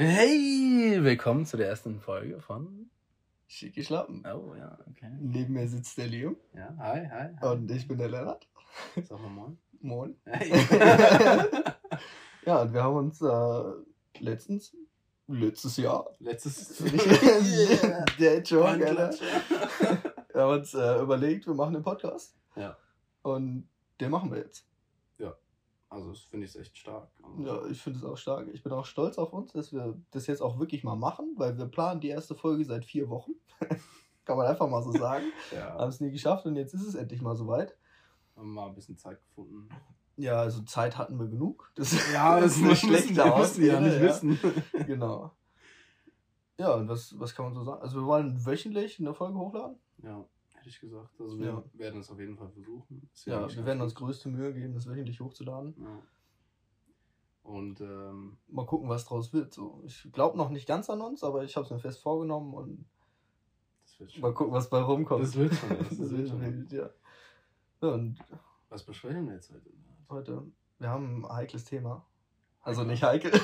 Hey, willkommen zu der ersten Folge von Schicke Schlappen. Oh ja, okay. Neben mir sitzt der Liam. Ja, hi, hi. hi. Und ich bin der Lennart. Sag mal moin. Moin. Hey. Ja, und wir haben uns äh, letztens, letztes Jahr, Letztes Yeah. der Joke, Alter. Wir haben uns äh, überlegt, wir machen einen Podcast. Ja. Und den machen wir jetzt. Also, das finde ich echt stark. Also, Ja, ich finde es auch stark. Ich bin auch stolz auf uns, dass wir das jetzt auch wirklich mal machen, weil wir planen die erste Folge seit vier Wochen. Kann man einfach mal so sagen. ja. Haben es nie geschafft und jetzt ist es endlich mal soweit. Haben mal ein bisschen Zeit gefunden. Ja, also Zeit hatten wir genug. Das Ja, das ist eine schlechte wir müssen ja nicht Ausrede, wissen. Genau. Ja, und was, was kann man so sagen? Also wir wollen wöchentlich eine Folge hochladen. Ja, ich gesagt. Also, wir Ja. werden es auf jeden Fall versuchen. Ist Ja, wir werden uns größte Mühe geben, das wöchentlich hochzuladen. Ja. Und, ähm, Mal gucken, was draus wird. So. Ich glaube noch nicht ganz an uns, aber ich habe es mir fest vorgenommen und wird mal gucken, was bei rumkommt. Das wird schon. Das, Das wird schon. wild, ja. ja. Und Was besprechen wir jetzt heute? heute, wir haben ein heikles Thema. Also Heikel. nicht heikel.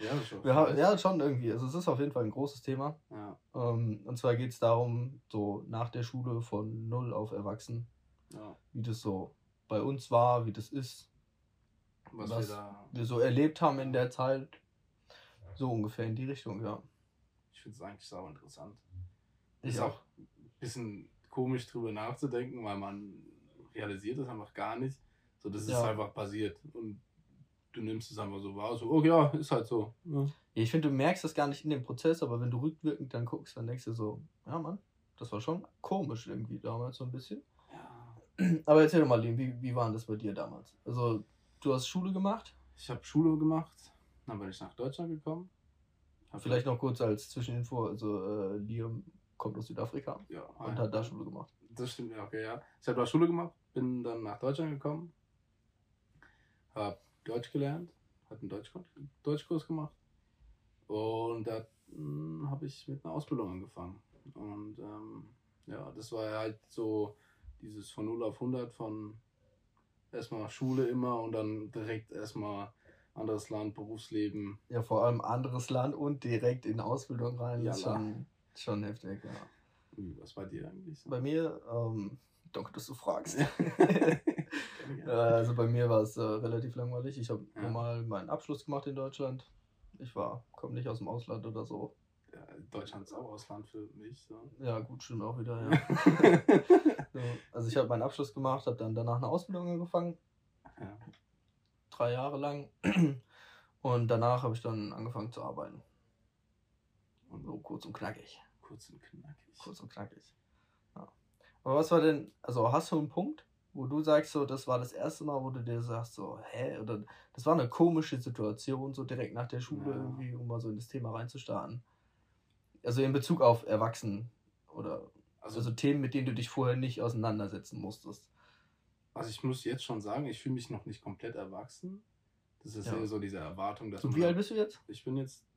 Ja, das schon. Haben, ja, schon irgendwie. Also es ist auf jeden Fall ein großes Thema. ja. Ähm, und zwar geht es darum, so nach der Schule von null auf Erwachsen, ja. wie das so bei uns war, wie das ist, Was, Was wir da. wir so erlebt haben in der Zeit. So ungefähr in die Richtung, ja. Ich finde es eigentlich sau interessant. Ich ist auch. auch ein bisschen komisch drüber nachzudenken, weil man realisiert es einfach gar nicht. So, das ist Ja. einfach passiert. Und du nimmst es einfach so wahr, so, oh ja, ist halt so. Ja. Ich finde, du merkst das gar nicht in dem Prozess, aber wenn du rückwirkend dann guckst, dann denkst du so, ja Mann, das war schon komisch irgendwie damals so ein bisschen. Ja. Aber erzähl doch mal, Liam, wie, wie war denn das bei dir damals? Also, du hast Schule gemacht, Ich habe Schule gemacht, dann bin ich nach Deutschland gekommen. Hab vielleicht noch kurz als Zwischeninfo, also äh, Liam kommt aus Südafrika Ja, und hat da Schule gemacht. Das stimmt, ja, okay, ja. Ich habe da Schule gemacht, bin dann nach Deutschland gekommen, habe Deutsch gelernt, hatte einen Deutsch Deutschkurs gemacht und da habe ich mit einer Ausbildung angefangen. Und ähm, ja, das war halt so dieses von 0 auf 100 von erstmal Schule immer und dann direkt erstmal anderes Land, Berufsleben. Ja, vor allem anderes Land und direkt in Ausbildung rein, Jalla. schon, schon heftig, ja. Was bei dir eigentlich? Bei mir, ähm, danke, dass du fragst. Also bei mir war es äh, relativ langweilig. Ich habe Ja. normal meinen Abschluss gemacht in Deutschland. Ich war, komme nicht aus dem Ausland oder so. Ja, Deutschland ist auch Ausland für mich. So. Ja, gut, stimmt auch wieder, ja. so, also ich habe meinen Abschluss gemacht, habe dann danach eine Ausbildung angefangen, ja. drei Jahre lang. Und danach habe ich dann angefangen zu arbeiten. Und So kurz und knackig. kurz und knackig. Kurz und knackig. Ja. Aber was war denn, also hast du einen Punkt, wo du sagst, so, das war das erste Mal, wo du dir sagst, so, hä? Oder das war eine komische Situation, so direkt nach der Schule Ja. irgendwie, um mal so in das Thema reinzustarten. Also in Bezug auf Erwachsenen oder Also, also Themen, mit denen du dich vorher nicht auseinandersetzen musstest. also ich muss jetzt schon sagen, ich fühle mich noch nicht komplett erwachsen. Das ist Ja. so diese Erwartung, dass man wie alt bist du jetzt? Ich bin jetzt,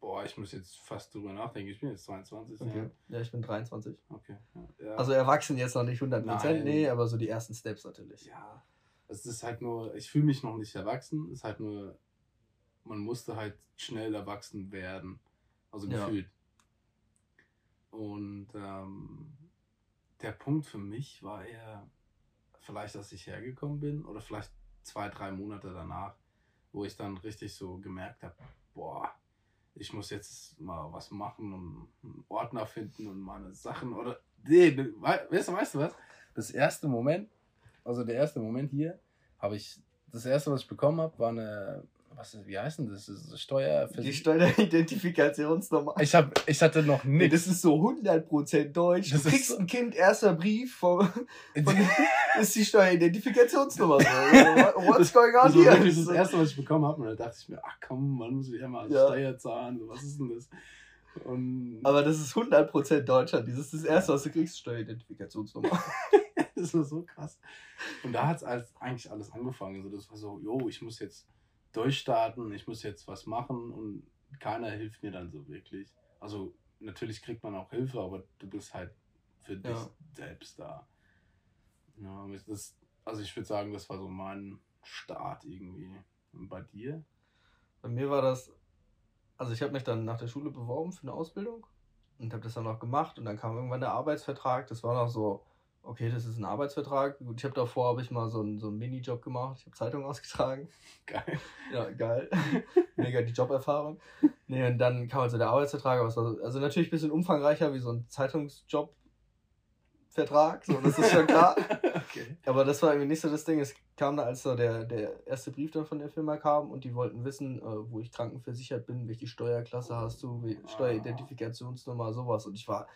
boah, ich muss jetzt fast drüber nachdenken. Ich bin jetzt 22. Okay. Ja, ich bin 23. Ja. Okay. Ja. Ja. Also erwachsen jetzt noch nicht 100%, Nein. nee, aber so die ersten Steps natürlich. ja, es ist halt nur, ich fühle mich noch nicht erwachsen. Es ist halt nur, man musste halt schnell erwachsen werden. Also Ja. gefühlt. Und ähm, der Punkt für mich war eher, vielleicht, dass ich hergekommen bin oder vielleicht zwei, drei Monate danach, wo ich dann richtig so gemerkt habe, boah, ich muss jetzt mal was machen und einen Ordner finden und meine Sachen oder nee, ne, wei- weißt weißt du was? Das erste Moment, also der erste Moment hier, habe ich das erste, was ich bekommen habe, war eine, was ist, wie heißt denn das? das ist Steuer. Die Steueridentifikationsnummer. Ich habe, ich hatte noch nichts. das ist so 100% deutsch. Das du ist kriegst so- ein Kind, erster Brief vom, von, ist die Steueridentifikationsnummer. What's going on Das here? wirklich das erste, was ich bekommen habe. Und da dachte ich mir, ach komm, man muss wieder mal Ja. Steuer zahlen. Was ist denn das? Und Aber das ist 100% Deutschland. Dieses ist das erste, was du kriegst, Steueridentifikationsnummer. das war so krass. Und da hat es eigentlich alles angefangen. Also das war so, jo, ich muss jetzt durchstarten, ich muss jetzt was machen und keiner hilft mir dann so wirklich. Also natürlich kriegt man auch Hilfe, aber du bist halt für dich Ja. selbst da. Ja, das, also ich würde sagen, das war so mein Start irgendwie. Und bei dir? Bei mir war das also ich habe mich dann nach der Schule beworben für eine Ausbildung und habe das dann noch gemacht und dann kam irgendwann der Arbeitsvertrag. Das war noch so, okay, das ist ein Arbeitsvertrag. Gut, ich habe davor habe ich mal so einen, so einen Minijob gemacht. Ich habe Zeitung ausgetragen. Geil. Ja, geil. Mega die Joberfahrung. Nee, und dann kam also der Arbeitsvertrag, aber es war so, also natürlich ein bisschen umfangreicher wie so ein Zeitungsjob. Vertrag, so, das ist schon klar. okay. Aber das war irgendwie nicht so das Ding. Es kam da, als so der, der erste Brief dann von der Firma kam und die wollten wissen, äh, wo ich krankenversichert bin, welche Steuerklasse hast du, ah. Steueridentifikationsnummer, sowas. Und ich war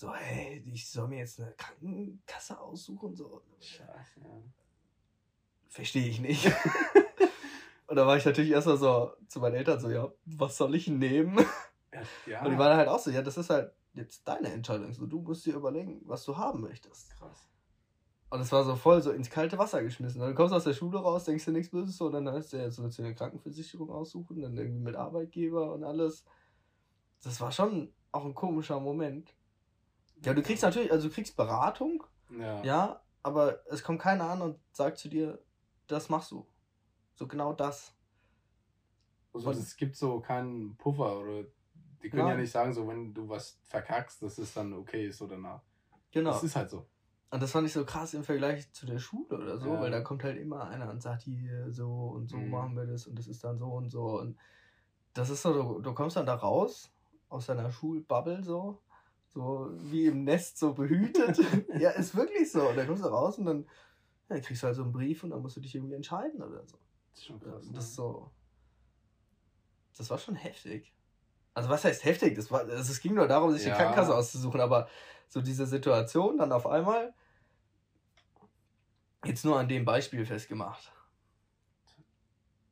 so, hey, ich soll mir jetzt eine Krankenkasse aussuchen, so. Scheiße, ja. Verstehe ich nicht. und da war ich natürlich erstmal so zu meinen Eltern so, ja, was soll ich nehmen? Ja. Und die waren halt auch so, ja, das ist halt jetzt deine Entscheidung. So, du musst dir überlegen, was du haben möchtest. Krass. Und es war so voll so ins kalte Wasser geschmissen. Dann kommst du aus der Schule raus, denkst dir nichts Böses so, und dann hast du ja so eine Krankenversicherung aussuchen, dann irgendwie mit Arbeitgeber und alles. Das war schon auch ein komischer Moment. Ja, du kriegst natürlich, also du kriegst Beratung, ja, ja aber es kommt keiner an und sagt zu dir, das machst du. So genau das. Also es gibt so keinen Puffer oder die können ja. ja nicht sagen, so wenn du was verkackst, dass es dann okay ist oder nach. Genau. Das ist halt so. Und das fand ich so krass im Vergleich zu der Schule oder so, ja. weil da kommt halt immer einer und sagt, hier so und so mhm. machen wir das und das ist dann so und so. Und das ist so, du, du kommst dann da raus aus deiner Schulbubble so, so wie im Nest so behütet. ja, ist wirklich so. Und dann kommst du raus und dann ja, kriegst du halt so einen Brief und dann musst du dich irgendwie entscheiden oder so. Das ist schon krass. Das ist so. Das war schon heftig also was heißt heftig? Das war, also es ging nur darum, sich ja. die Krankenkasse auszusuchen, aber so diese Situation dann auf einmal jetzt nur an dem Beispiel festgemacht.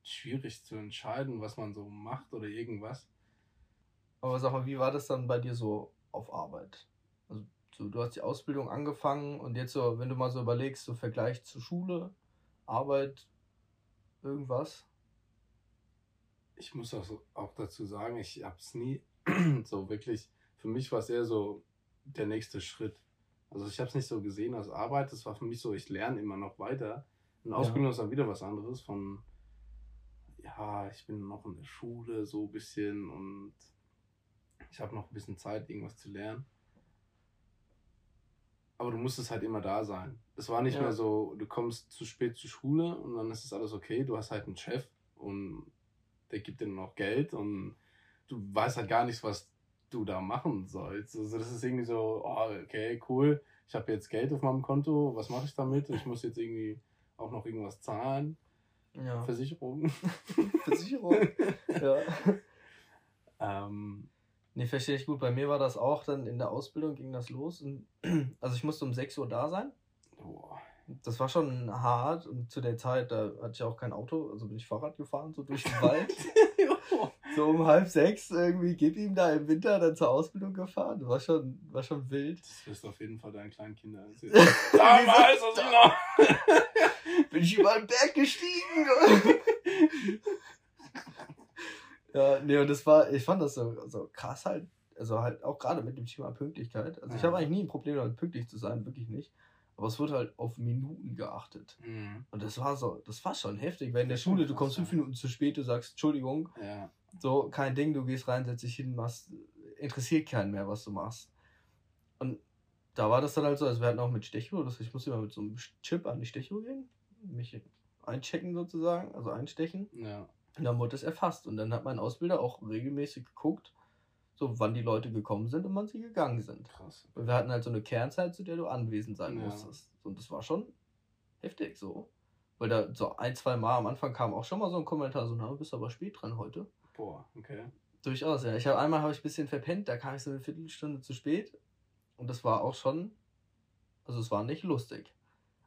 Schwierig zu entscheiden, was man so macht oder irgendwas. Aber sag mal, wie war das dann bei dir so auf Arbeit? Also so, du hast die Ausbildung angefangen und jetzt so, wenn du mal so überlegst, so Vergleich zu Schule, Arbeit, irgendwas ich muss auch, auch dazu sagen, ich habe es nie so wirklich, für mich war es eher so der nächste Schritt. Also ich habe es nicht so gesehen als Arbeit, das war für mich so, ich lerne immer noch weiter. Und Ausbildung ja. ist dann wieder was anderes von, ja, ich bin noch in der Schule so ein bisschen und ich habe noch ein bisschen Zeit, irgendwas zu lernen. Aber du musstest halt immer da sein. Es war nicht ja. mehr so, du kommst zu spät zur Schule und dann ist es alles okay, du hast halt einen Chef und der gibt dir noch Geld und du weißt halt gar nicht, was du da machen sollst. Also das ist irgendwie so, oh, okay, cool, ich habe jetzt Geld auf meinem Konto, was mache ich damit? Ich muss jetzt irgendwie auch noch irgendwas zahlen. Ja. Versicherung. Versicherung, ja. Ähm, nee, verstehe ich gut. Bei mir war das auch dann in der Ausbildung ging das los. Und, also ich musste um 6 Uhr da sein. Boah das war schon hart und zu der Zeit, da hatte ich auch kein Auto, also bin ich Fahrrad gefahren, so durch den Wald. so um halb sechs irgendwie, gib ihm da im Winter dann zur Ausbildung gefahren. Das war schon, war schon wild. Das wirst du auf jeden Fall deinen kleinen Kindern erzählen. Damals, also noch. bin ich über den Berg gestiegen. ja, nee, und das war, ich fand das so, so krass halt, also halt auch gerade mit dem Thema Pünktlichkeit. Also ich habe eigentlich nie ein Problem damit, pünktlich zu sein, wirklich nicht. Aber es wird halt auf Minuten geachtet. Mhm. Und das war so, das war schon heftig, weil in der Schule, du kommst fünf Minuten zu spät, du sagst, Entschuldigung, ja. so, kein Ding, du gehst rein, setzt dich hin, machst, interessiert keinen mehr, was du machst. Und da war das dann halt so, also wir hatten auch mit Stechuhr, das ich musste immer mit so einem Chip an die Stechuhr gehen, mich einchecken sozusagen, also einstechen. Ja. Und dann wurde das erfasst. Und dann hat mein Ausbilder auch regelmäßig geguckt, so wann die Leute gekommen sind und wann sie gegangen sind. Krass. Und wir hatten halt so eine Kernzeit, zu der du anwesend sein ja. musstest. Und das war schon heftig so. Weil da so ein, zwei Mal am Anfang kam auch schon mal so ein Kommentar, so, na, du bist aber spät dran heute. Boah, okay. Durchaus, ja. Ich habe einmal habe ich ein bisschen verpennt, da kam ich so eine Viertelstunde zu spät. Und das war auch schon, also es war nicht lustig.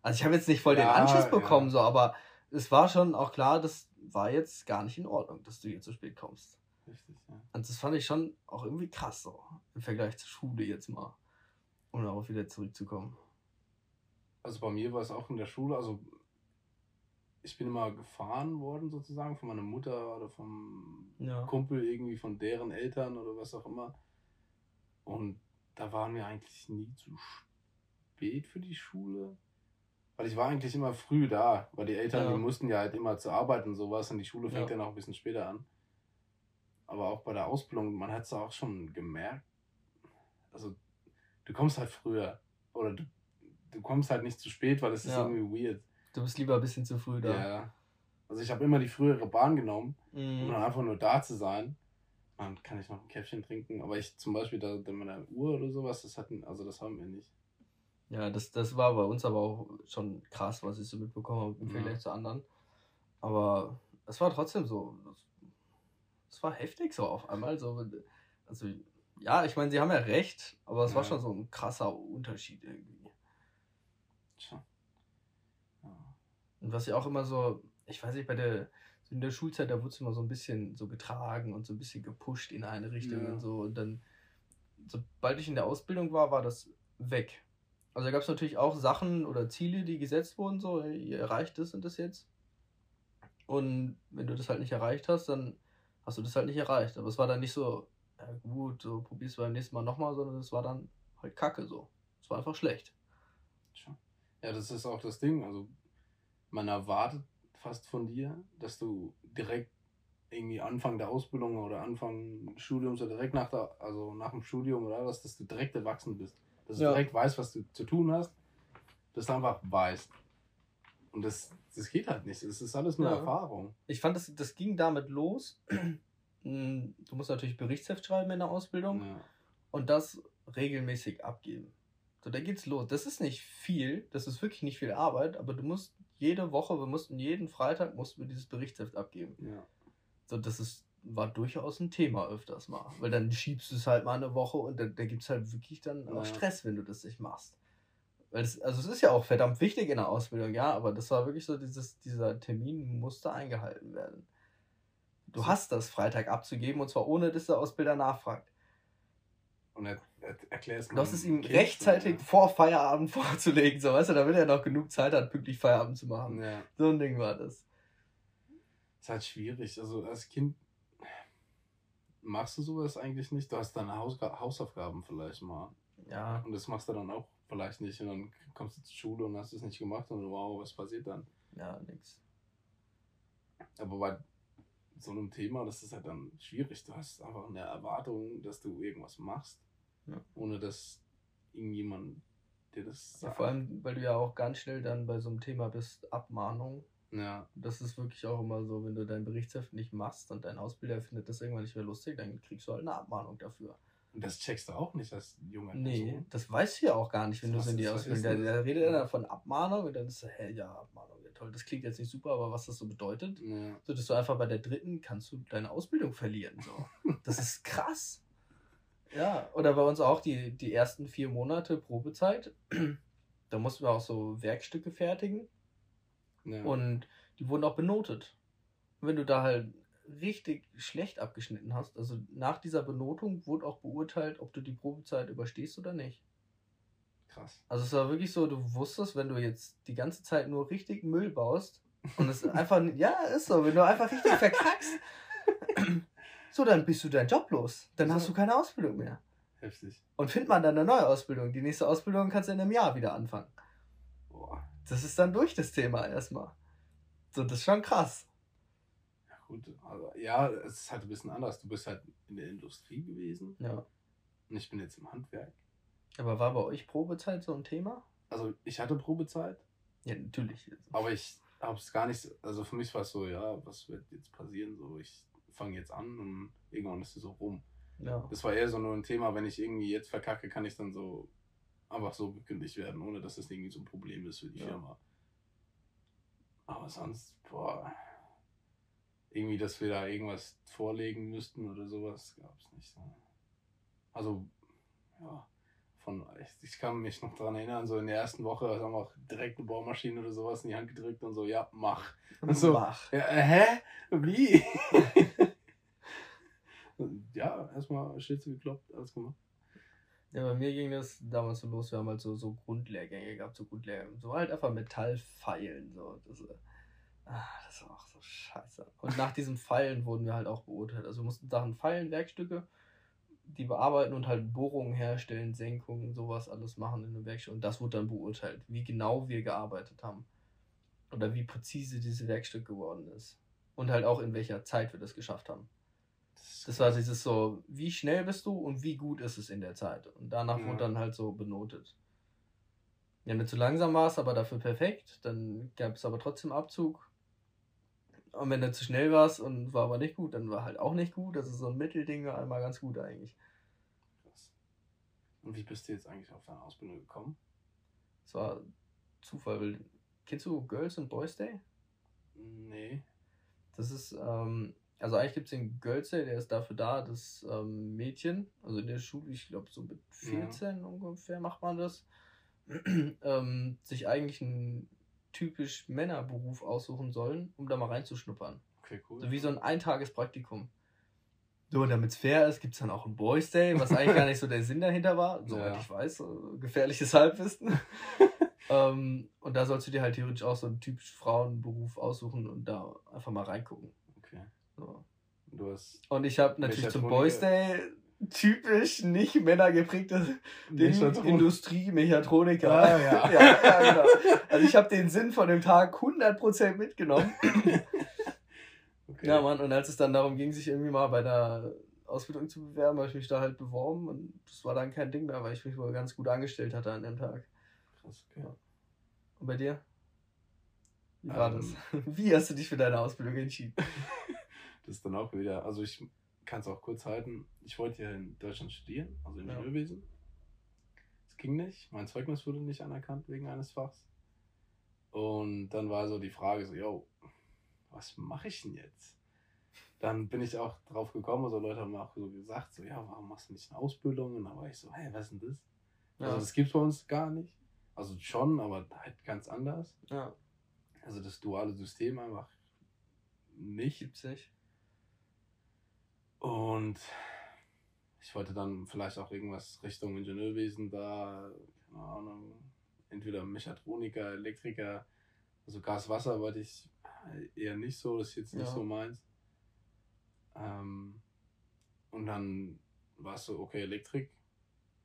Also ich habe jetzt nicht voll den ja, Anschiss bekommen, ja. so, aber es war schon auch klar, das war jetzt gar nicht in Ordnung, dass du hier zu spät kommst. Richtig, ja. Und das fand ich schon auch irgendwie krass so, im Vergleich zur Schule jetzt mal. Um darauf wieder zurückzukommen. Also bei mir war es auch in der Schule, also ich bin immer gefahren worden sozusagen von meiner Mutter oder vom ja. Kumpel irgendwie von deren Eltern oder was auch immer. Und da waren wir eigentlich nie zu spät für die Schule. Weil ich war eigentlich immer früh da, weil die Eltern, ja. die mussten ja halt immer zur Arbeit und sowas und die Schule fängt ja. dann auch ein bisschen später an. aber auch bei der Ausbildung, man hat es auch schon gemerkt, also du kommst halt früher oder du, du kommst halt nicht zu spät, weil das ist Ja. irgendwie weird. Du bist lieber ein bisschen zu früh da. Ja. Also ich habe immer die frühere Bahn genommen, um Mhm. dann einfach nur da zu sein. Dann kann ich noch ein Käffchen trinken, aber ich zum Beispiel da, da mit einer Uhr oder sowas, das hatten, also das haben wir nicht. Ja, das, das war bei uns aber auch schon krass, was ich so mitbekommen habe im Ja. Vergleich zu anderen. Aber es war trotzdem so. Es war heftig so auf einmal. So, also, ja, ich meine, sie haben ja recht, aber es war Ja. schon so ein krasser Unterschied irgendwie. Tja. Ja. Und was ja auch immer so, ich weiß nicht, bei der, so in der Schulzeit, da wurde es immer so ein bisschen so getragen und so ein bisschen gepusht in eine Richtung und so. Und dann, sobald ich in der Ausbildung war, war das weg. Also da gab es natürlich auch Sachen oder Ziele, die gesetzt wurden, so, ihr erreicht das und das jetzt. Und wenn du das halt nicht erreicht hast, dann hast du das halt nicht erreicht. Aber es war dann nicht so, ja gut, so probierst du beim nächsten Mal nochmal, sondern es war dann halt kacke so. Es war einfach schlecht. Ja, das ist auch das Ding. Also, man erwartet fast von dir, dass du direkt irgendwie Anfang der Ausbildung oder Anfang des Studiums oder direkt nach der, also nach dem Studium oder was, dass du direkt erwachsen bist. Dass du Ja. direkt weißt, was du zu tun hast, dass du einfach weißt. Und das, das geht halt nicht. Es ist alles nur Ja. Erfahrung. Ich fand, das, das ging damit los. Mm, Du musst natürlich Berichtsheft schreiben in der Ausbildung Ja. und das regelmäßig abgeben. So, da geht's los. Das ist nicht viel, das ist wirklich nicht viel Arbeit, aber du musst jede Woche, wir mussten jeden Freitag mussten wir dieses Berichtsheft abgeben. Ja. So, das ist, war durchaus ein Thema öfters mal. Weil dann schiebst du es halt mal eine Woche und da, da gibt es halt wirklich dann auch Ja. Stress, wenn du das nicht machst. Weil das, also es ist ja auch verdammt wichtig in der Ausbildung, ja, aber das war wirklich so, dieses, dieser Termin musste eingehalten werden. Du So. hast das Freitag abzugeben und zwar ohne, dass der Ausbilder nachfragt. Und er, er, erklär's Du hast es ihm rechtzeitig schon, vor Feierabend vorzulegen, so weißt du, damit er noch genug Zeit hat, pünktlich Feierabend zu machen. Ja. ja. So ein Ding war das. Ist halt schwierig. Also als Kind machst du sowas eigentlich nicht. Du hast deine Hausaufgaben vielleicht mal. Ja, Und das machst du dann auch vielleicht nicht. Und dann kommst du zur Schule und hast es nicht gemacht und wow, was passiert dann? ja, nix. Aber bei so einem Thema, das ist halt dann schwierig. Du hast einfach eine Erwartung, dass du irgendwas machst, Ja. ohne dass irgendjemand dir das Ja, sagt. vor allem, weil du ja auch ganz schnell dann bei so einem Thema bist, Abmahnung. Ja, Das ist wirklich auch immer so, wenn du dein Berichtsheft nicht machst und dein Ausbilder findet das irgendwann nicht mehr lustig, dann kriegst du halt eine Abmahnung dafür. und das checkst du auch nicht als junger Nee, Person. das weißt du ja auch gar nicht, wenn du so in die Ausbildung. Da, da redet er dann von Abmahnung und dann ist er, hä, ja, Abmahnung, ja toll. Das klingt jetzt nicht super, aber was das so bedeutet, Ja. so dass du einfach bei der dritten kannst du deine Ausbildung verlieren. So. Das ist krass. Ja, oder bei uns auch die, die ersten vier Monate Probezeit. Da mussten wir auch so Werkstücke fertigen. Ja. Und die wurden auch benotet. Und wenn du da halt richtig schlecht abgeschnitten hast, also nach dieser Benotung wurde auch beurteilt, ob du die Probezeit überstehst oder nicht. Krass. Also es war wirklich so, du wusstest, wenn du jetzt die ganze Zeit nur richtig Müll baust und es einfach, ja, ist so, wenn du einfach richtig verkackst, so, dann bist du deinen Job los. Dann hast So. du keine Ausbildung mehr. Heftig. Und find mal dann eine neue Ausbildung. Die nächste Ausbildung kannst du in einem Jahr wieder anfangen. Das ist dann durch das Thema erstmal. So, das ist schon krass. Ja, gut. Also, ja, es ist halt ein bisschen anders. Du bist halt in der Industrie gewesen Ja. und ich bin jetzt im Handwerk. Aber war bei euch Probezeit so ein Thema? Also, ich hatte Probezeit, Ja, natürlich. aber ich habe es gar nicht. Also, für mich war es so, ja, was wird jetzt passieren? So, ich fange jetzt an und irgendwann ist es so rum. Ja. Das war eher so nur ein Thema, wenn ich irgendwie jetzt verkacke, kann ich dann so einfach so gekündigt werden, ohne dass das irgendwie so ein Problem ist für die Ja. Firma. Aber sonst, boah, irgendwie, dass wir da irgendwas vorlegen müssten oder sowas, gab es nicht. So. Also, ja, von, ich, ich kann mich noch daran erinnern, so in der ersten Woche haben wir auch direkt eine Bohrmaschine oder sowas in die Hand gedrückt und so, ja, mach. So. Mach. Ja, äh, hä? Wie? ja, erstmal Schlitze gekloppt, alles gemacht. Ja, bei mir ging das damals so los, wir haben halt so, so Grundlehrgänge gehabt, so Grundlehrgänge. So halt einfach Metallpfeilen. So. Das, äh, ah, das war auch so scheiße. Und nach diesem Pfeilen wurden wir halt auch beurteilt. Also wir mussten Sachen feilen, Werkstücke, die bearbeiten und halt Bohrungen herstellen, Senkungen, sowas alles machen in einem Werkstück. Und das wurde dann beurteilt, wie genau wir gearbeitet haben. Oder wie präzise dieses Werkstück geworden ist. Und halt auch in welcher Zeit wir das geschafft haben. Das war dieses so, wie schnell bist du und wie gut ist es in der Zeit. Und danach Ja. wurde dann halt so benotet. Wenn du zu langsam warst, aber dafür perfekt, dann gab es aber trotzdem Abzug. Und wenn du zu schnell warst und war aber nicht gut, dann war halt auch nicht gut. Das ist so ein Mittelding, einmal ganz gut eigentlich. Krass. Und wie bist du jetzt eigentlich auf deine Ausbildung gekommen? Das war Zufall. weil- Kennst du Girls and Boys Day? Nee. Das ist, ähm, also eigentlich gibt es den Girls Day, der ist dafür da, dass ähm, Mädchen, also in der Schule, ich glaube so mit 14 ungefähr macht man das, ähm, sich eigentlich einen typisch Männerberuf aussuchen sollen, um da mal reinzuschnuppern. Okay, cool. So wie so ein Eintagespraktikum. So, damit es fair ist, gibt es dann auch einen Boys Day, was eigentlich gar nicht so der Sinn dahinter war, soweit Ja. ich weiß, äh, gefährliches Halbwissen. ähm, und da sollst du dir halt theoretisch auch so einen typisch Frauenberuf aussuchen und da einfach mal reingucken. So. Du hast Und ich habe natürlich zum. Boys Day typisch nicht männergeprägtes Ding, Mechatronik- Industrie, Mechatroniker. Ah, ja. ja, ja genau. Also ich habe den Sinn von dem Tag 100% mitgenommen. Okay. Ja, Mann, und als es dann darum ging, sich irgendwie mal bei der Ausbildung zu bewerben, habe ich mich da halt beworben und das war dann kein Ding mehr, weil ich mich wohl ganz gut angestellt hatte an dem Tag. Krass, okay. Ja. Und bei dir? Wie war Ähm. das? Wie hast du dich für deine Ausbildung entschieden? Das ist dann auch wieder, also ich kann es auch kurz halten. Ich wollte ja in Deutschland studieren, also Ja. Ingenieurwesen. Es ging nicht. Mein Zeugnis wurde nicht anerkannt wegen eines Fachs. Und dann war so die Frage so, yo, was mache ich denn jetzt? Dann bin ich auch drauf gekommen, also Leute haben auch so gesagt, so, ja, warum machst du nicht eine Ausbildung? Und dann war ich so, hey, was ist denn das? Also das gibt's bei uns gar nicht. Also schon, aber halt ganz anders. ja, Also das duale System einfach nicht. gibt's nicht. Und ich wollte dann vielleicht auch irgendwas Richtung Ingenieurwesen da, keine Ahnung, entweder Mechatroniker, Elektriker, also Gas, Wasser wollte ich eher nicht so, das ist jetzt nicht Ja. so meins. Ähm, und dann war es so, okay, Elektrik,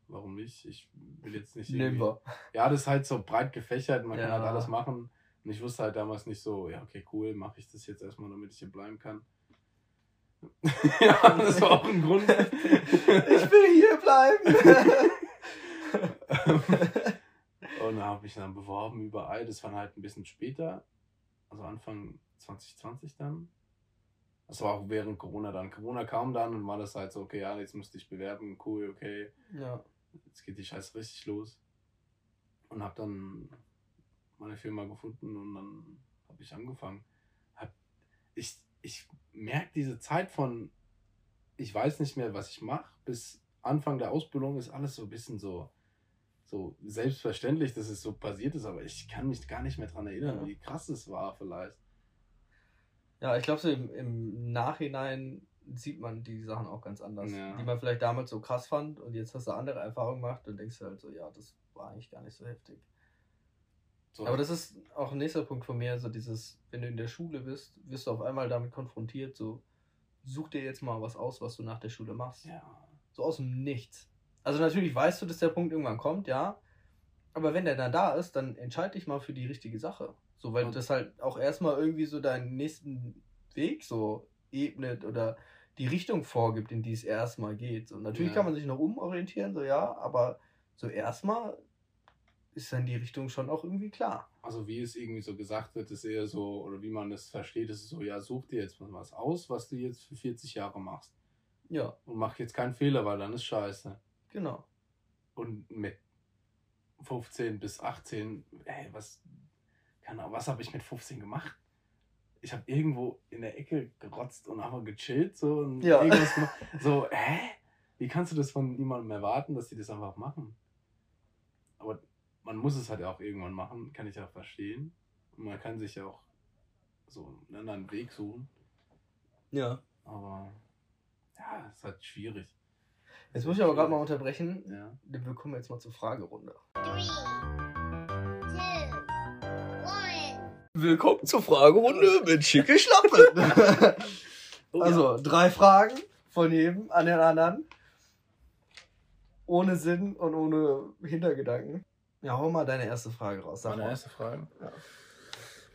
warum nicht? Ich will jetzt nicht Nehmen wir. ja, das ist halt so breit gefächert, man kann Ja. halt alles machen. Und ich wusste halt damals nicht so, ja, okay, cool, mache ich das jetzt erstmal, damit ich hier bleiben kann. ja, das war auch ein Grund. Ich will hier bleiben. Und da habe ich dann beworben überall. Das war dann halt ein bisschen später, also Anfang 2020 dann. Das war auch während Corona dann. Corona kam dann und war das halt so, okay, ja, jetzt müsste ich bewerben, cool, okay. ja. jetzt geht die Scheiße richtig los. Und habe dann meine Firma gefunden und dann habe ich angefangen. Hab, ich ich merke diese Zeit von, ich weiß nicht mehr, was ich mache, bis Anfang der Ausbildung ist alles so ein bisschen so, so selbstverständlich, dass es so passiert ist, aber ich kann mich gar nicht mehr daran erinnern, Ja. wie krass es war vielleicht. Ja, ich glaube, so im, im Nachhinein sieht man die Sachen auch ganz anders. Ja. Die man vielleicht damals so krass fand und jetzt hast du andere Erfahrungen gemacht und denkst halt so, ja, das war eigentlich gar nicht so heftig. So, Aber das ist auch ein nächster Punkt von mir, so dieses, wenn du in der Schule bist, wirst du auf einmal damit konfrontiert, so, such dir jetzt mal was aus, was du nach der Schule machst. ja, So aus dem Nichts. Also natürlich weißt du, dass der Punkt irgendwann kommt, ja. Aber wenn der dann da ist, dann entscheid dich mal für die richtige Sache. So, weil Und- das halt auch erstmal irgendwie so deinen nächsten Weg so ebnet oder die Richtung vorgibt, in die es erstmal geht. So, natürlich Ja. kann man sich noch umorientieren, so ja, aber so erstmal ist dann die Richtung schon auch irgendwie klar. Also wie es irgendwie so gesagt wird, ist eher so, oder wie man das versteht, ist es so, ja, such dir jetzt mal was aus, was du jetzt für 40 Jahre machst. Ja, Und mach jetzt keinen Fehler, weil dann ist scheiße. genau. Und mit 15 bis 18, ey, was, keine Ahnung, was habe ich mit 15 gemacht? Ich habe irgendwo in der Ecke gerotzt und einfach gechillt so und Ja. irgendwas gemacht. So, hä? Wie kannst du das von niemandem erwarten, dass die das einfach machen? Aber man muss es halt auch irgendwann machen, kann ich auch verstehen. Und man kann sich ja auch so einen anderen Weg suchen. Ja. Aber ja, es ist halt schwierig. Jetzt muss ich aber gerade mal unterbrechen. Ja. Wir kommen jetzt mal zur Fragerunde. Three, two. Willkommen zur Fragerunde mit schicke Schlappe. Oh, also, drei Fragen von jedem an den anderen. Ohne Sinn und ohne Hintergedanken. Ja, hau mal deine erste Frage raus. Sag Meine mal. erste Frage.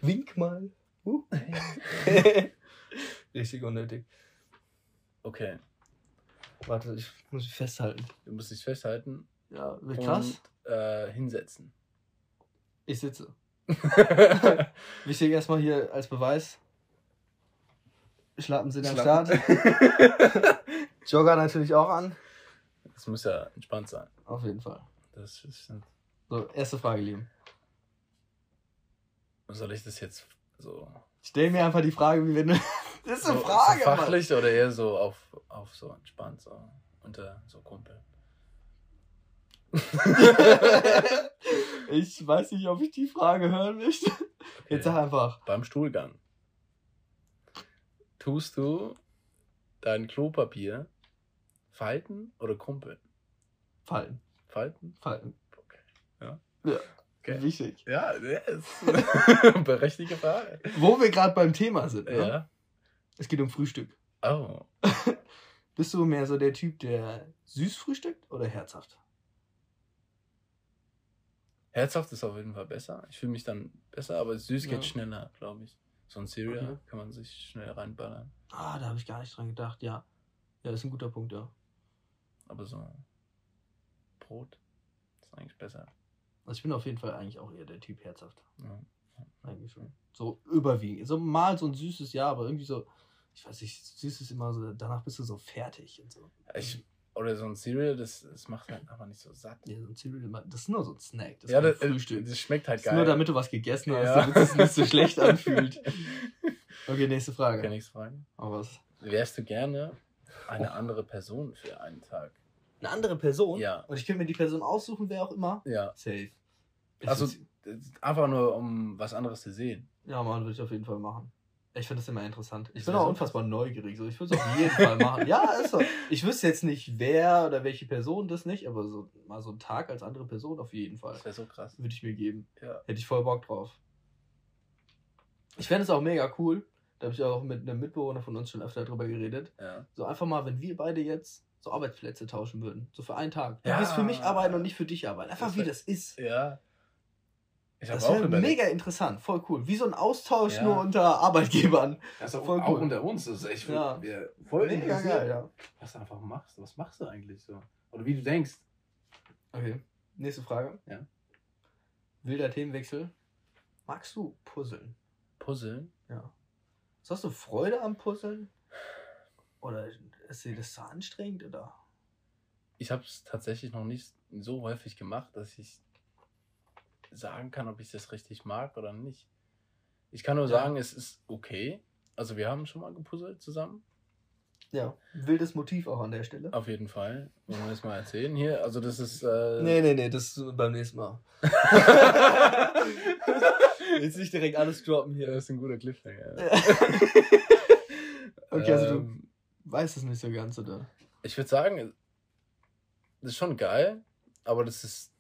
Wink mal. Uh. Richtig unnötig. Okay, Warte, ich muss mich festhalten. du musst dich festhalten Ja, wie krass. und äh, hinsetzen. Ich sitze. Wichtig erstmal hier als Beweis. Schlappen sind am Start. Jogger natürlich auch an. Das muss ja entspannt sein. Auf jeden Fall. Das ist, So, erste Frage, Liam. soll ich das jetzt so, Stell mir einfach die Frage, wie wenn du. Das ist eine so, Frage. so fachlich oder eher so auf, auf so entspannt, so unter so Kumpel? Mann. ich weiß nicht, ob ich die Frage hören möchte. Jetzt sag einfach. Beim Stuhlgang. Tust du dein Klopapier falten oder kumpeln? Falten. Falten? Falten. Ja. Ja. Okay. Wichtig. Ja, eine berechtigte Frage. Wo wir gerade beim Thema sind. Ne? Ja. Es geht um Frühstück. Oh. Bist du mehr so der Typ, der süß frühstückt oder herzhaft? Herzhaft ist auf jeden Fall besser. Ich fühle mich dann besser, aber süß Ja. geht schneller, glaube ich. So ein Cereal Okay. kann man sich schnell reinballern. Ah, da habe ich gar nicht dran gedacht. Ja. Ja, das ist ein guter Punkt, ja. Aber so Brot ist eigentlich besser. Also ich bin auf jeden Fall eigentlich auch eher der Typ herzhaft. Ja. Eigentlich schon. So überwiegend. So mal so ein süßes Ja, aber irgendwie so, ich weiß nicht, süß ist immer so, danach bist du so fertig und so. Ich, oder so ein Cereal, das, das macht halt einfach nicht so satt. Ja, so ein Cereal, das ist nur so ein Snack. Das ja, ist das, kein Frühstück. das schmeckt halt Das ist geil. nur damit du was gegessen hast, Ja. damit es nicht so schlecht anfühlt. Okay, nächste Frage. Okay, nächste Frage. Aber was? Wärst du gerne eine andere Person für einen Tag? Eine andere Person? Ja. Und ich könnte mir die Person aussuchen, wer auch immer? Ja. Safe. Also ist einfach nur, um was anderes zu sehen. ja, Mann, würde ich auf jeden Fall machen. Ich finde das immer interessant. Ich bin auch unfassbar neugierig. So. Ich würde es auf jeden Fall machen. Ja, ist so. Ich wüsste jetzt nicht, wer oder welche Person das nicht, aber so mal so einen Tag als andere Person auf jeden Fall. Das wäre so krass. Würde ich mir geben. Ja. Hätte ich voll Bock drauf. Ich fände es auch mega cool. Da habe ich auch mit einem Mitbewohner von uns schon öfter drüber geredet. Ja. So einfach mal, wenn wir beide jetzt so Arbeitsplätze tauschen würden. So für einen Tag. Du Ja. wirst für mich arbeiten und nicht für dich arbeiten. Einfach Das wie das ist. Ja. Ich Das wäre mega interessant. Voll cool. Wie so ein Austausch Ja. nur unter Arbeitgebern. Das ist auch, Voll auch cool. unter uns. Das ist echt Ja. voll mega geil, ja. was du einfach machst. Was machst du eigentlich so? Oder wie du denkst. Okay. Nächste Frage. Ja. Wilder Themenwechsel. Magst du Puzzeln? Puzzeln? Ja. Hast du Freude am Puzzeln? Oder ist dir das zu anstrengend? Oder? Ich habe es tatsächlich noch nicht so häufig gemacht, dass ich sagen kann, ob ich das richtig mag oder nicht. Ich kann nur Ja. sagen, es ist okay. Also wir haben schon mal gepuzzelt zusammen. Ja. Wildes Motiv auch an der Stelle. Auf jeden Fall. Wollen wir das mal erzählen hier? Also das ist... Äh, Nee, nee, nee, das ist beim nächsten Mal. Jetzt nicht direkt alles droppen hier. das ist ein guter Cliffhanger. okay, also du Ähm, weißt es nicht so ganz, oder? Ich würde sagen, das ist schon geil, aber das ist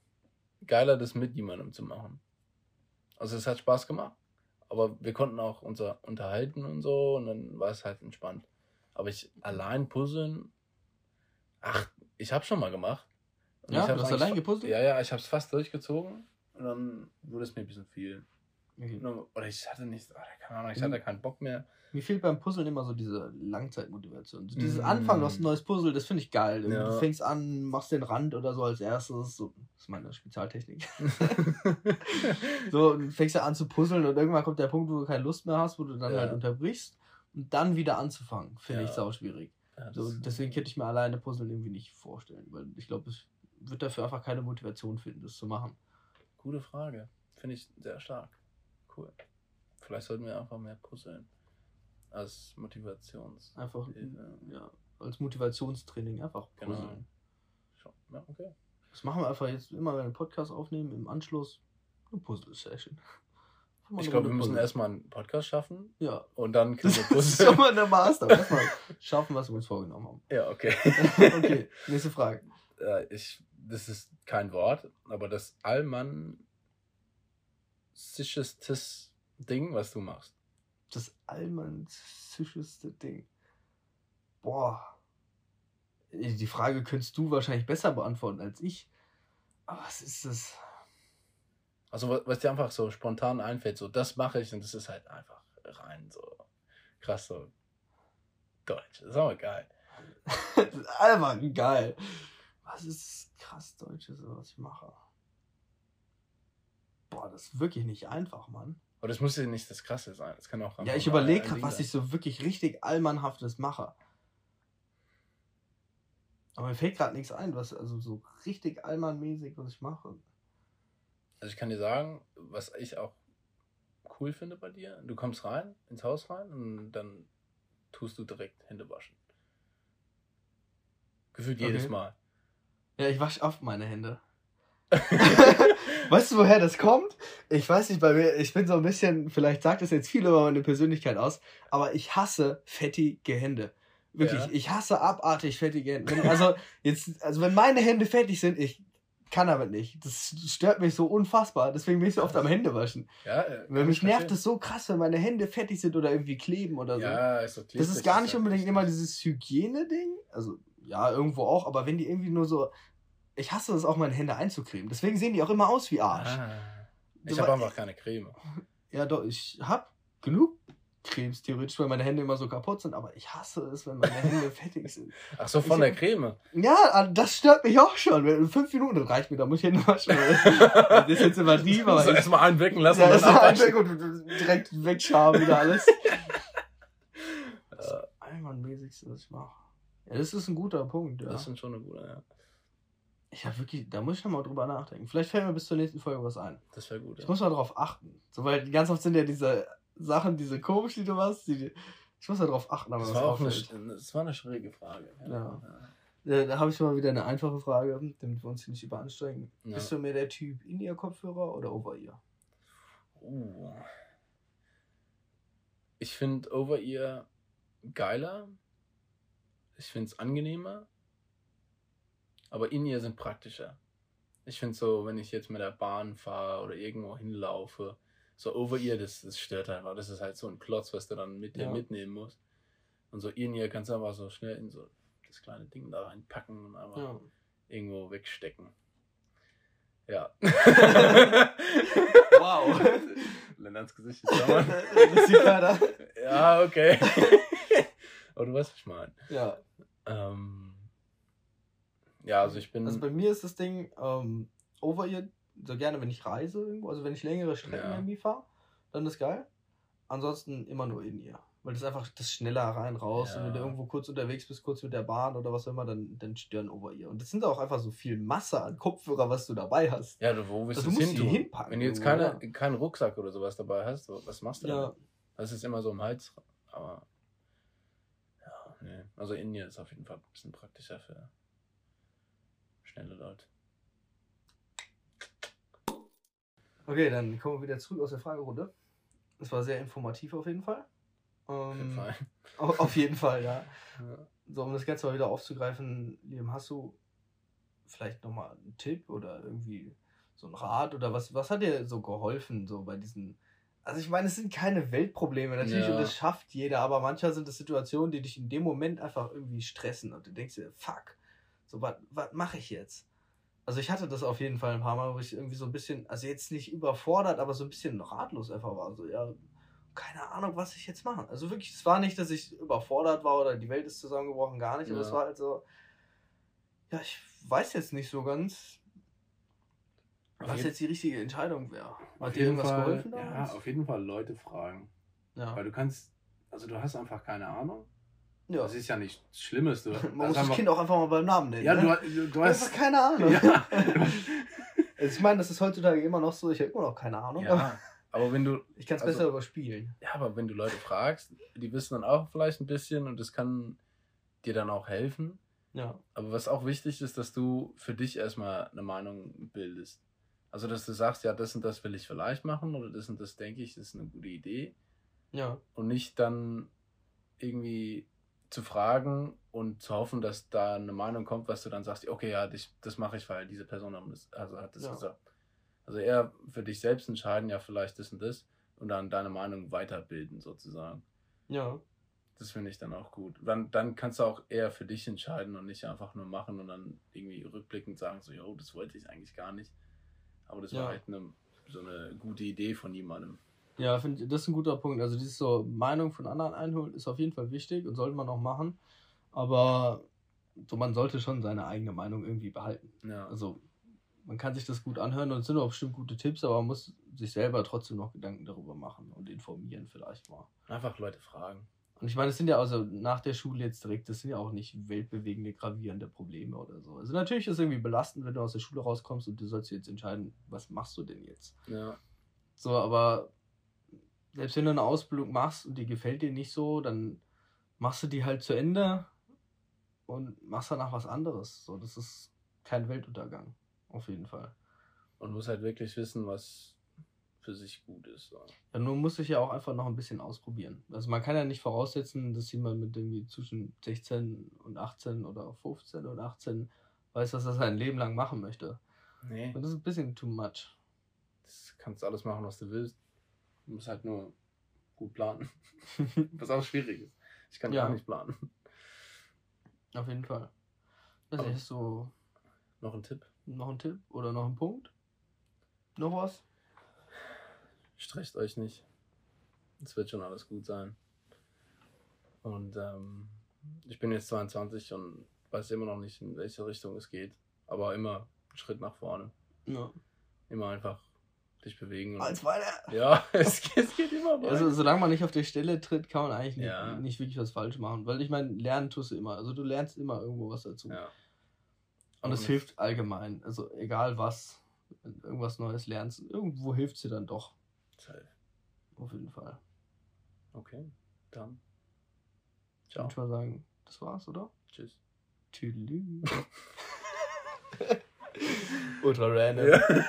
geiler, das mit jemandem zu machen. Also es hat Spaß gemacht, aber wir konnten auch unser unterhalten und so und dann war es halt entspannt. Aber ich allein puzzeln, ach, ich habe schon mal gemacht. Und Ja, ich du hast allein gepuzzelt? Ja, ja, ich habe es fast durchgezogen und dann wurde es mir ein bisschen viel. Okay. Oder ich hatte nicht, keine Ahnung, ich hatte keinen Bock mehr. Mir fehlt beim Puzzeln immer so diese Langzeitmotivation. So dieses Mm. Anfang, du hast ein neues Puzzle, das finde ich geil. Ja. Du fängst an, machst den Rand oder so als erstes. So, das ist meine Spezialtechnik. so, und fängst ja an zu puzzeln und irgendwann kommt der Punkt, wo du keine Lust mehr hast, wo du dann Ja. halt unterbrichst. Und dann wieder anzufangen, finde Ja. ich sau schwierig. So, deswegen könnte ich mir alleine Puzzeln irgendwie nicht vorstellen, weil ich glaube, ich würde dafür einfach keine Motivation finden, das zu machen. Gute Frage. Finde ich sehr stark. Cool. Vielleicht sollten wir einfach mehr puzzeln. Als Motivations. Einfach Hilfe. ja, als Motivationstraining einfach Genau. puzzeln. Schon. Ja, okay. Das machen wir einfach jetzt immer, wenn wir einen Podcast aufnehmen, im Anschluss eine Puzzle-Session. Ich glaube, wir müssen erstmal einen Podcast schaffen Ja. und dann können wir Das ist schon mal der Master. Erstmal schaffen, was wir uns vorgenommen haben. ja, okay. Okay, nächste Frage. Äh, ich, das ist kein Wort, aber das allmansischestes Ding, was du machst. Das allmansischeste Ding. Boah. Die Frage könntest du wahrscheinlich besser beantworten als ich. Aber was ist das? Also, was, dir einfach so spontan einfällt, so das mache ich und das ist halt einfach rein so krass so deutsch. Das ist aber geil. das ist einfach geil. Was ist krass Deutsche, so was ich mache? Boah, das ist wirklich nicht einfach, Mann. Aber das muss ja nicht das Krasse sein. Das kann auch Ja, ich überlege gerade, was ich so wirklich richtig Allmannhaftes mache. Aber mir fällt gerade nichts ein, was, also so richtig Allmannmäßig, was ich mache. Also ich kann dir sagen, was ich auch cool finde bei dir. Du kommst rein, ins Haus rein und dann tust du direkt Hände waschen. Gefühlt jedes Okay. Mal. Ja, ich wasche oft meine Hände. weißt du, woher das kommt? Ich weiß nicht, bei mir, ich bin so ein bisschen, vielleicht sagt das jetzt viel über meine Persönlichkeit aus, aber ich hasse fettige Hände. Wirklich, Ja. ich hasse abartig fettige Hände. Wenn, also, jetzt, also wenn meine Hände fettig sind, ich kann damit nicht. Das stört mich so unfassbar. Deswegen bin ich so oft am Händewaschen. Ja, äh, Weil mich ich nervt es so krass, wenn meine Hände fettig sind oder irgendwie kleben oder so. Ja, ist so Das ist gar nicht unbedingt immer dieses Hygiene-Ding. Also, ja, irgendwo auch, aber wenn die irgendwie nur so. Ich hasse es auch, meine Hände einzucremen. Deswegen sehen die auch immer aus wie Arsch. Ah, ich habe einfach keine Creme. Ja, doch, ich hab genug Cremes theoretisch, weil meine Hände immer so kaputt sind, aber ich hasse es, wenn meine Hände fettig sind. Ach so, von Ich- der Creme. Ja, ah, das stört mich auch schon. Fünf Minuten das reicht mir, da muss ich Hände waschen. Das ist jetzt übertrieben, aber. so ich- erstmal einwirken lassen ja, und ist abwaschen. einfach gut, direkt wegschaben wieder alles. Das ist allmannmäßigste, was ich mache. Ja, das ist ein guter Punkt, ja. Das sind schon eine gute, ja. Ich habe wirklich, da muss ich noch mal drüber nachdenken. Vielleicht fällt mir bis zur nächsten Folge was ein. Das wäre gut. Ich Ja. muss mal darauf achten. So, weil ganz oft sind ja diese Sachen, diese komisch, die du machst, die, ich muss mal darauf achten, aber Das was war auch eine, das war eine schräge Frage. Ja. Äh, Da habe ich mal wieder eine einfache Frage, damit wir uns hier nicht überanstrengen. Ja. Bist du mehr der Typ In-Ear-Kopfhörer oder Over-Ear? Uh. Ich finde Over-Ear geiler. Ich finde es angenehmer. Aber In-Ear sind praktischer. Ich finde so, wenn ich jetzt mit der Bahn fahre oder irgendwo hinlaufe, so Over-Ear, das, das stört einfach. Das ist halt so ein Klotz, was du dann mit dir Ja. mitnehmen musst. Und so In-Ear kannst du einfach so schnell in so das kleine Ding da reinpacken und einfach Ja. irgendwo wegstecken. Ja. Wow. Lennarts Gesicht ist da, Mann. das sieht keiner. Ja, okay. Aber du weißt, was ich meine. Ja. Ähm, ja, also ich bin. Also bei mir ist das Ding, ähm, Over-Ear, so gerne, wenn ich reise irgendwo, also wenn ich längere Strecken Ja. irgendwie fahre, dann ist geil. Ansonsten immer nur In-Ear. Weil das ist einfach das schneller rein, raus. Und wenn du Ja. irgendwo kurz unterwegs bist, kurz mit der Bahn oder was auch immer, dann, dann stören Over-Ear. Und das sind auch einfach so viel Masse an Kopfhörer, was du dabei hast. ja, du, wo willst Also du musst hin die hinpacken Wenn du jetzt keine, keinen Rucksack oder sowas dabei hast, was machst du Ja. damit? Das ist immer so im Hals. Aber. Ja, nee. Also Indien ist auf jeden Fall ein bisschen praktischer für schnelle Leute. Okay, dann kommen wir wieder zurück aus der Fragerunde. Es war sehr informativ auf jeden Fall. Auf jeden Ähm, Fall. au- Auf jeden Fall, ja. Ja. So, um das Ganze mal wieder aufzugreifen, Liam, hast du vielleicht nochmal einen Tipp oder irgendwie so einen Rat oder was, was hat dir so geholfen, so bei diesen. Also ich meine, es sind keine Weltprobleme natürlich Ja. und das schafft jeder, aber manchmal sind es Situationen, die dich in dem Moment einfach irgendwie stressen und du denkst dir, fuck, so was mache ich jetzt? Also ich hatte das auf jeden Fall ein paar Mal, wo ich irgendwie so ein bisschen, also jetzt nicht überfordert, aber so ein bisschen ratlos einfach war. So, ja, keine Ahnung, was ich jetzt mache. Also wirklich, es war nicht, dass ich überfordert war oder die Welt ist zusammengebrochen, gar nicht, aber Ja. es war halt so, ja, ich weiß jetzt nicht so ganz, Auf was jetzt die richtige Entscheidung wäre. Hat dir irgendwas Fall, geholfen ja, auf jeden Fall Leute fragen. Ja. Weil du kannst, also du hast einfach keine Ahnung. Ja. Das ist ja nichts Schlimmes. Du Man muss das einfach- Kind auch einfach mal beim Namen nennen. Ja, ne? du, du, einfach hast. keine Ahnung. Ja, Also ich meine, das ist heutzutage immer noch so, ich habe immer noch keine Ahnung, ja, aber wenn du, ich kann es also- besser überspielen. ja, aber wenn du Leute fragst, die wissen dann auch vielleicht ein bisschen und das kann dir dann auch helfen. Ja. Aber was auch wichtig ist, dass du für dich erstmal eine Meinung bildest. Also, dass du sagst, ja, das und das will ich vielleicht machen oder das und das denke ich, ist eine gute Idee. Ja. Und nicht dann irgendwie zu fragen und zu hoffen, dass da eine Meinung kommt, was du dann sagst, okay, ja, das, das mache ich, weil diese Person also hat das Ja. gesagt. Also eher für dich selbst entscheiden, ja, vielleicht das und das und dann deine Meinung weiterbilden sozusagen. Ja. Das finde ich dann auch gut. Dann, dann kannst du auch eher für dich entscheiden und nicht einfach nur machen und dann irgendwie rückblickend sagen, so, jo, das wollte ich eigentlich gar nicht. Aber das Ja. war halt eine, so eine gute Idee von jemandem. Ja, finde das ist ein guter Punkt. Also dieses so Meinung von anderen einholen ist auf jeden Fall wichtig und sollte man auch machen. Aber so, man sollte schon seine eigene Meinung irgendwie behalten. Ja. Also man kann sich das gut anhören und es sind auch bestimmt gute Tipps, aber man muss sich selber trotzdem noch Gedanken darüber machen und informieren vielleicht mal. Einfach Leute fragen. Und ich meine, es sind ja also nach der Schule jetzt direkt, das sind ja auch nicht weltbewegende, gravierende Probleme oder so. Also natürlich ist es irgendwie belastend, wenn du aus der Schule rauskommst und du sollst jetzt entscheiden, was machst du denn jetzt? Ja. So, aber selbst wenn du eine Ausbildung machst und die gefällt dir nicht so, dann machst du die halt zu Ende und machst danach was anderes. So, das ist kein Weltuntergang. Auf jeden Fall. Und muss halt wirklich wissen, was für sich gut ist. So. Ja, nur muss ich ja auch einfach noch ein bisschen ausprobieren. Also man kann ja nicht voraussetzen, dass jemand mit irgendwie zwischen 16 und 18 oder 15 und 18 weiß, was er sein Leben lang machen möchte. Nee. Und das ist ein bisschen too much. Das kannst du alles machen, was du willst. Du musst halt nur gut planen. was auch schwierig ist. Ich kann Ja. gar nicht planen. Auf jeden Fall. Nicht, hast du Noch ein Tipp. noch einen Tipp oder noch einen Punkt? Noch was? Stresst euch nicht. Es wird schon alles gut sein. Und ähm, ich bin jetzt 22 und weiß immer noch nicht, in welche Richtung es geht. Aber immer einen Schritt nach vorne. Ja. Immer einfach dich bewegen. Als weiter. ja, es, geht- es geht immer weiter. Also, solange man nicht auf die Stelle tritt, kann man eigentlich nicht, Ja. nicht wirklich was falsch machen. Weil ich meine, lernen tust du immer. Also, du lernst immer irgendwo was dazu. ja. Und es hilft allgemein. Also, egal was, wenn du irgendwas Neues lernst, irgendwo hilft sie dann doch. nicht. Safe. Auf jeden Fall. Okay, dann. Ich Ciao. würde mal sagen, das war's, oder? Tschüss. Tüdelü. Ultra random. Ja.